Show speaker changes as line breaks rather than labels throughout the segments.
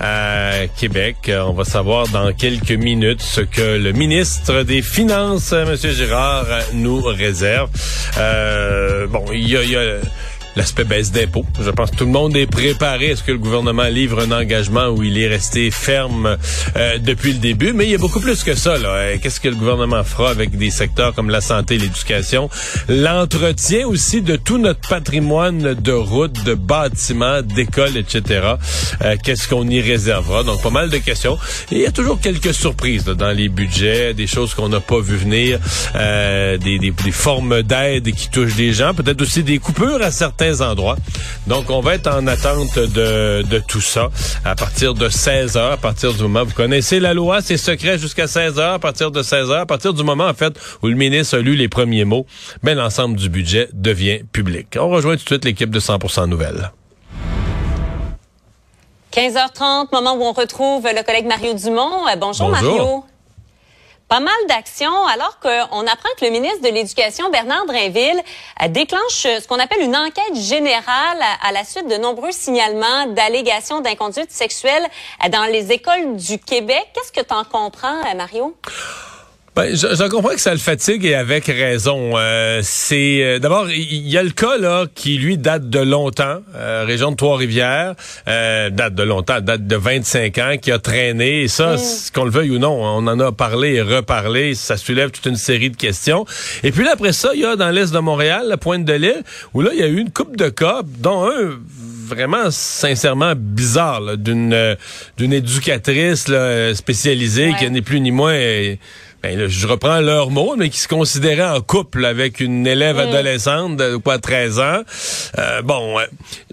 à Québec. On va savoir dans quelques minutes ce que le ministre des Finances, M. Girard, nous réserve. Euh, bon, il y a, y a l'aspect baisse d'impôts. Je pense que tout le monde est préparé. Est-ce que le gouvernement livre un engagement où il est resté ferme euh, depuis le début? Mais il y a beaucoup plus que ça. là. Qu'est-ce que le gouvernement fera avec des secteurs comme la santé, l'éducation, l'entretien aussi de tout notre patrimoine de routes, de bâtiments, d'écoles, etc. Euh, Qu'est-ce qu'on y réservera? Donc, pas mal de questions. Et il y a toujours quelques surprises là, dans les budgets, des choses qu'on n'a pas vu venir, euh, des, des, des formes d'aide qui touchent des gens, peut-être aussi des coupures à certains endroits. Donc, on va être en attente de, de tout ça à partir de 16 heures, à partir du moment, vous connaissez la loi, c'est secret jusqu'à 16 heures, à partir de 16 heures, à partir du moment, en fait, où le ministre a lu les premiers mots, ben, l'ensemble du budget devient public. On rejoint tout de suite l'équipe de 100% Nouvelles.
15h30, moment où on retrouve le collègue Mario Dumont. Euh, bonjour,
Bonjour.
Mario. Pas mal d'actions alors qu'on apprend que le ministre de l'Éducation, Bernard Drinville, euh, déclenche euh, ce qu'on appelle une enquête générale à, la suite de nombreux signalements d'allégations d'inconduite sexuelle euh, dans les écoles du Québec. Qu'est-ce que tu en comprends, Mario?
Ben, je, je comprends que ça le fatigue et avec raison. Euh, c'est euh, d'abord il y, a le cas là qui lui date de longtemps, euh, région de Trois-Rivières, euh, date de longtemps, date de 25 ans, qui a traîné. Et ça, c- qu'on le veuille ou non, on en a parlé et reparlé. Ça soulève toute une série de questions. Et puis là après ça, il y a dans l'est de Montréal, la pointe de l'île, où là il y a eu une coupe de cas, dont un vraiment sincèrement bizarre d'une euh, d'une éducatrice là, spécialisée
Ouais.
qui n'est plus ni moins euh, ben, là, je reprends leurs mots, mais qui se considérait en couple avec une élève adolescente de quoi 13 ans. Euh, bon, euh,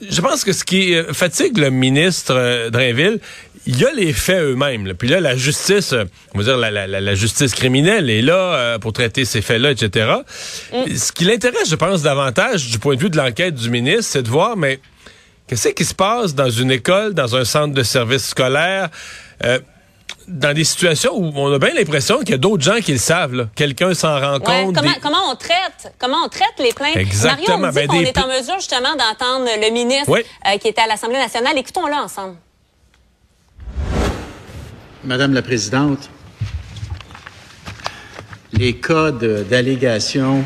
je pense que ce qui euh, fatigue le ministre euh, Drainville, il y a les faits eux-mêmes. là. Puis là, la justice, on va dire la, la- la- la justice criminelle est là euh, pour traiter ces faits-là, etc. Ce qui l'intéresse, je pense, davantage du point de vue de l'enquête du ministre, c'est de voir, mais Qu'est-ce qui se passe dans une école, dans un centre de service scolaire, euh, dans des situations où on a bien l'impression qu'il y a d'autres gens qui le savent. Quelqu'un s'en rend
Ouais,
compte.
comment,
des-
comment on traite comment on traite les plaintes?
Exactement,
Mario on dit
ben,
qu'on
des
est en mesure justement d'entendre le ministre
Oui.
euh, qui était à l'Assemblée nationale. Écoutons-le ensemble.
Madame la Présidente, les cas d'allégations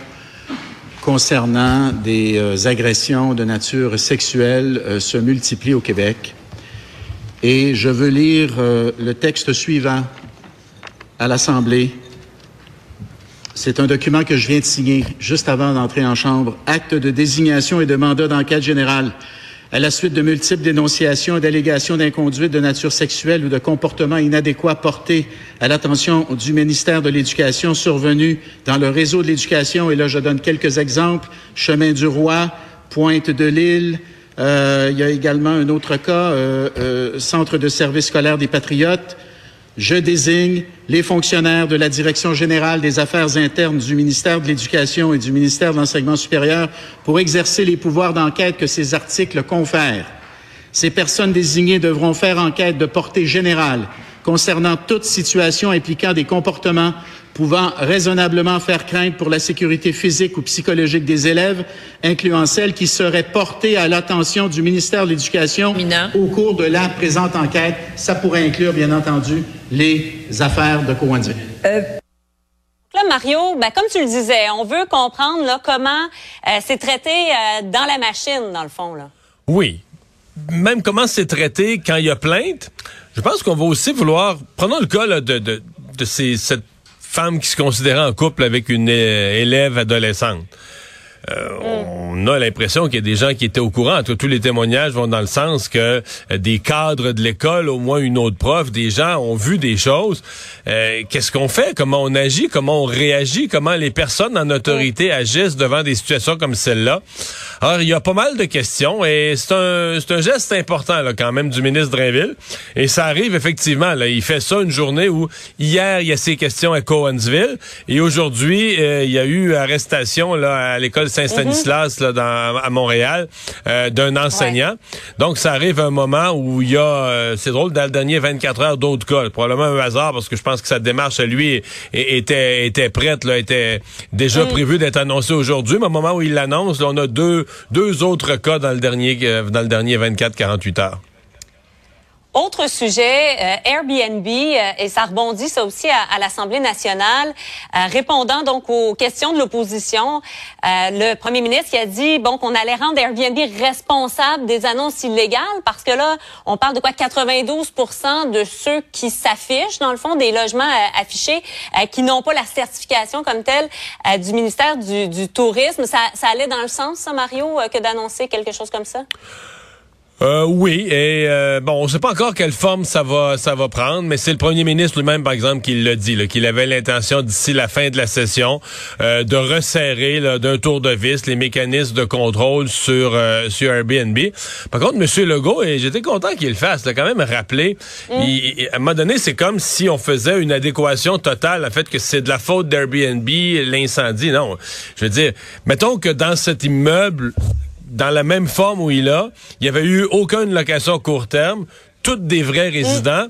concernant des euh, agressions de nature sexuelle euh, se multiplient au Québec. Et je veux lire euh, le texte suivant à l'Assemblée. C'est un document que je viens de signer juste avant d'entrer en Chambre. Acte de désignation et de mandat d'enquête générale. À la suite de multiples dénonciations et d'allégations d'inconduite de nature sexuelle ou de comportements inadéquats portés à l'attention du ministère de l'Éducation survenus dans le réseau de l'éducation, et là je donne quelques exemples, Chemin du Roi, Pointe de l'Île, euh, il y a également un autre cas, euh, euh, Centre de service scolaire des Patriotes, je désigne les fonctionnaires de la Direction générale des affaires internes du ministère de l'Éducation et du ministère de l'Enseignement supérieur pour exercer les pouvoirs d'enquête que ces articles confèrent. Ces personnes désignées devront faire enquête de portée générale concernant toute situation impliquant des comportements pouvant raisonnablement faire craindre pour la sécurité physique ou psychologique des élèves, incluant celles qui seraient portées à l'attention du ministère de l'Éducation au cours de la présente enquête. Ça pourrait inclure, bien entendu, les affaires de conduite.
Là, Mario, ben, comme tu le disais, on veut comprendre là, comment euh, c'est traité euh, dans la machine, dans le fond. Là.
Oui. Même comment c'est traité quand il y a plainte, je pense qu'on va aussi vouloir... Prenons le cas là, de, de, de ces, cette femme qui se considérait en couple avec une euh, élève adolescente. Euh, On a l'impression qu'il y a des gens qui étaient au courant. tous les témoignages vont dans le sens que euh, des cadres de l'école, au moins une autre prof, des gens ont vu des choses. Euh, qu'est-ce qu'on fait? Comment on agit? Comment on réagit? Comment les personnes en autorité agissent devant des situations comme celle-là? Alors, il y a pas mal de questions et c'est un, c'est un geste important là, quand même du ministre Drainville. Et ça arrive effectivement. Là, il fait ça une journée où hier, il y a ces questions à Cowansville et aujourd'hui, il y a eu arrestation là, à l'école Saint-Stanislas là, dans, à Montréal euh, d'un enseignant. Donc, ça arrive un moment où il y a, euh, c'est drôle, dans le dernier 24 heures d'autres cas. Probablement un hasard parce que je pense que sa démarche à lui était, était prête, là, était déjà mm. prévue d'être annoncée aujourd'hui. Mais au moment où il l'annonce, on a deux, deux autres cas dans le dernier, euh, dans le dernier 24-48 heures.
Autre sujet, euh, Airbnb, euh, et ça rebondit ça aussi à, l'Assemblée nationale, euh, répondant donc aux questions de l'opposition, le premier ministre qui a dit bon qu'on allait rendre Airbnb responsable des annonces illégales parce que là, on parle de quoi 92% de ceux qui s'affichent dans le fond des logements affichés qui n'ont pas la certification comme telle du ministère du, du tourisme. Ça, ça allait dans le sens, ça, Mario, que d'annoncer quelque chose comme ça?
Euh, oui, et euh, bon, on sait pas encore quelle forme ça va ça va prendre, mais c'est le premier ministre lui-même, par exemple, qui l'a dit, qu'il avait l'intention d'ici la fin de la session euh, de resserrer d'un tour de vis les mécanismes de contrôle sur euh, sur Airbnb. Par contre, Monsieur Legault, et j'étais content qu'il le fasse, l'a quand même rappelé. Mm. à un moment donné, c'est comme si on faisait une adéquation totale à fait que c'est de la faute d'Airbnb l'incendie. Non, je veux dire, mettons que dans cet immeuble dans la même forme où il a, il n'y avait eu aucune location à court terme, toutes des vrais résidents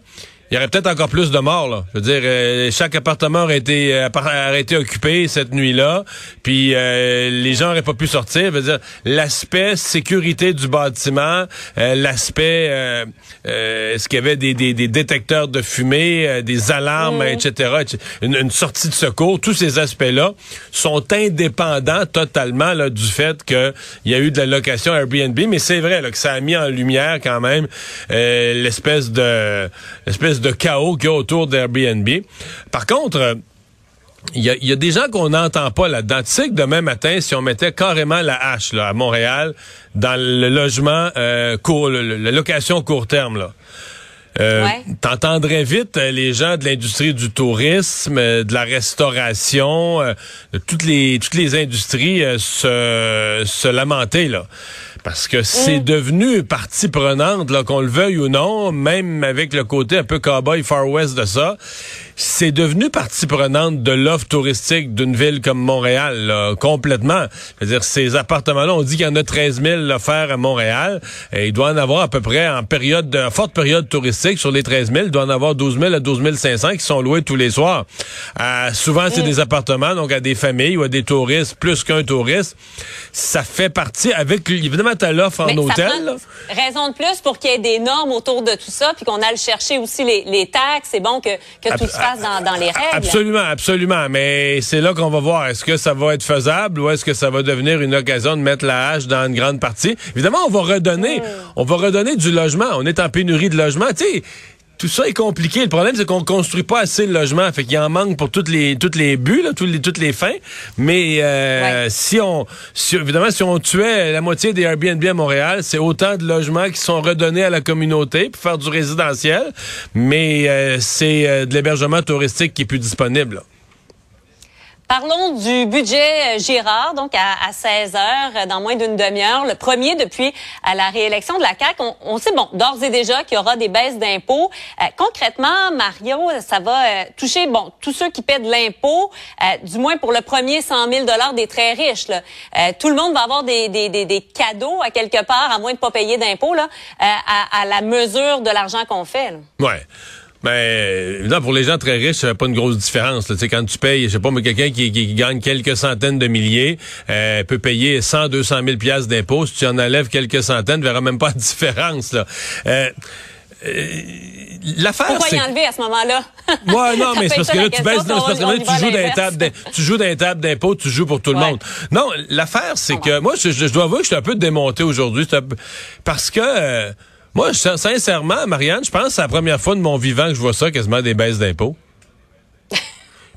il y aurait peut-être encore plus de morts. Là. Je veux dire, euh, chaque appartement aurait été, euh, aurait été occupé cette nuit-là, puis euh, les gens n'auraient pas pu sortir. Je veux dire, l'aspect sécurité du bâtiment, l'aspect, est-ce qu'il y avait des, des, des, détecteurs de fumée, des alarmes, etc., une, une, sortie de secours, tous ces aspects-là sont indépendants totalement là, du fait qu'il y a eu de la location Airbnb. Mais c'est vrai là, que ça a mis en lumière quand même l'espèce de l'espèce de chaos qu'il y a autour d'Airbnb. Par contre, il y, a, des gens qu'on n'entend pas là-dedans. Tu sais que demain matin, si on mettait carrément la hache là, à Montréal dans le logement euh, court, la location court terme, là. Euh, T'entendrais vite euh, les gens de l'industrie du tourisme, euh, de la restauration, de toutes les toutes les industries se, se lamenter là parce que c'est mm. devenu partie prenante, qu'on le veuille ou non, même avec le côté un peu cowboy far west de ça c'est devenu partie prenante de l'offre touristique d'une ville comme Montréal, complètement. C'est-à-dire, ces appartements-là, on dit qu'il y en a 13 000 offerts à Montréal, et il doit en avoir à peu près en période, de, forte période touristique, sur les 13 000, il doit en avoir 12 000 à 12 500 qui sont loués tous les soirs. Euh, souvent, c'est des appartements, donc à des familles ou à des touristes, plus qu'un touriste. Ça fait partie, avec, évidemment, t'as l'offre en hôtel.
Raison de plus pour qu'il y ait des normes autour de tout ça, puis qu'on aille chercher aussi les, les taxes. C'est bon que, que tout dans, les règles.
Absolument, absolument. Mais c'est là qu'on va voir. Est-ce que ça va être faisable ou est-ce que ça va devenir une occasion de mettre la hache dans une grande partie? Évidemment, on va redonner, hmm. on va redonner du logement. On est en pénurie de logement. Tu sais, tout ça est compliqué. Le problème, c'est qu'on construit pas assez de logements. Fait qu'il en manque pour toutes les toutes les buts, là, toutes les toutes les fins. Mais euh, si on évidemment si on tuait la moitié des Airbnb à Montréal, c'est autant de logements qui sont redonnés à la communauté pour faire du résidentiel. Mais euh, c'est euh, de l'hébergement touristique qui est plus disponible.
Parlons du budget euh, Girard, donc à, 16 heures, euh, dans moins d'une demi-heure, le premier depuis la réélection de la CAQ. On, sait, bon, d'ores et déjà qu'il y aura des baisses d'impôts. Euh, concrètement, Mario, ça va toucher, bon, tous ceux qui paient de l'impôt, du moins pour le premier 100 000 des très riches. Tout le monde va avoir des, cadeaux à quelque part, à moins de pas payer d'impôts, là, à, la mesure de l'argent qu'on fait.
Ouais. Ben, pour les gens très riches, ça fait pas une grosse différence. sais, quand tu payes, je sais pas, mais quelqu'un qui, qui, gagne quelques centaines de milliers euh, peut payer 100, 200 000 piastres d'impôts. Si tu en enlèves quelques centaines, tu verras même pas de différence. Là. Euh,
euh, L'affaire, Pourquoi y enlever à ce moment-là?
Ouais, non, mais c'est parce que là, tu baisses, parce que tu joues d'un table, tu joues d'un table d'impôt, tu joues pour tout le monde. Non, l'affaire, c'est que moi, je, dois avouer que je suis un peu démonté aujourd'hui, parce que euh, moi, sincèrement, Marianne, je pense que c'est la première fois de mon vivant que je vois ça, quasiment des baisses d'impôts.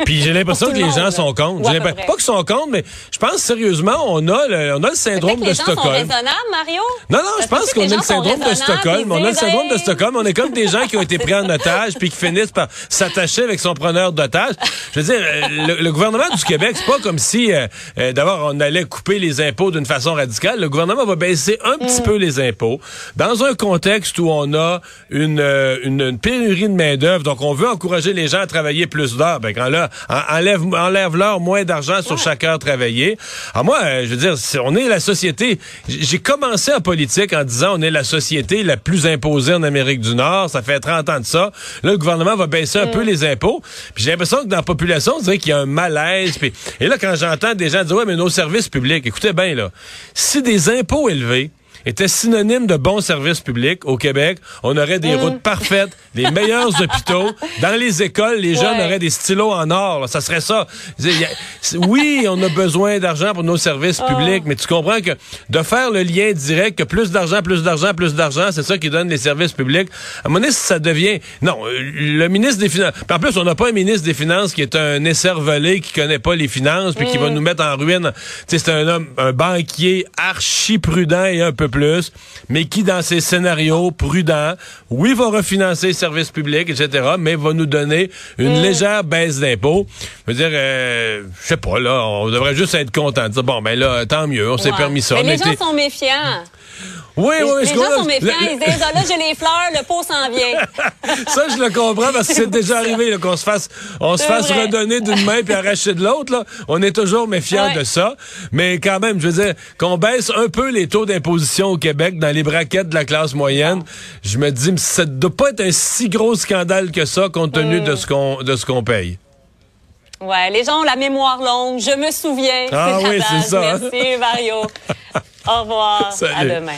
Puis j'ai l'impression que les gens sont contre. Pas qu'ils sont contre, mais je pense sérieusement, on a le, on a le syndrome de Stockholm. Sont
raisonnables, Mario?
Non, non, je pense qu'on a le syndrome de Stockholm. On a le syndrome de Stockholm. On est comme des gens qui ont été pris en otage puis qui finissent par s'attacher avec son preneur d'otage. Je veux dire, euh, le, gouvernement du Québec, c'est pas comme si, euh, euh, d'abord, on allait couper les impôts d'une façon radicale. Le gouvernement va baisser un petit mm. peu les impôts dans un contexte où on a une, une, pénurie de main-d'œuvre. Donc, on veut encourager les gens à travailler plus d'heures. Ben, quand là, enlève, enlève-leur moins d'argent sur chaque heure travaillée. Alors moi, je veux dire, on est la société. J'ai commencé en politique en disant on est la société la plus imposée en Amérique du Nord. Ça fait 30 ans de ça. Là, le gouvernement va baisser un peu mm. les impôts. Puis j'ai l'impression que dans la population, on dirait qu'il y a un malaise. et là, quand j'entends des gens dire ouais, mais nos services publics, écoutez bien là, si des impôts élevés était synonyme de bons services publics au Québec. On aurait des mm. routes parfaites, les meilleurs hôpitaux. Dans les écoles, les jeunes auraient des stylos en or. Ça serait ça. oui, on a besoin d'argent pour nos services ah. publics, mais tu comprends que de faire le lien direct, que plus d'argent, plus d'argent, plus d'argent, c'est ça qui donne les services publics. À mon avis, ça devient... Non, le ministre des Finances... En plus, on n'a pas un ministre des Finances qui est un esservelé, qui connaît pas les finances, puis qui va mm. nous mettre en ruine. c'est un homme, un banquier archi prudent et un peu plus, mais qui, dans ses scénarios prudents, oui, va refinancer les services publics, etc., mais va nous donner une mm. légère baisse d'impôts. Je veux dire, euh, je sais pas, là, on devrait juste être content de dire, bon, ben là, tant mieux, on s'est permis ça.
Mais les gens sont méfiants.
Oui,
oui,
les,
les gens sont méfiants. Ils disent, ah, là, j'ai les fleurs, le pot s'en vient.
ça, je le comprends parce que c'est déjà arrivé qu'on se fasse, on se fasse redonner d'une main puis arracher de l'autre. On est toujours méfiant de ça. Mais quand même, je veux dire, qu'on baisse un peu les taux d'imposition au Québec dans les braquettes de la classe moyenne, je me dis, ça ne doit pas être un si gros scandale que ça compte tenu de ce qu'on de ce qu'on paye.
Ouais, les gens ont la mémoire longue. Je me souviens.
Ah oui, c'est ça.
Merci, Mario. Au revoir. À demain.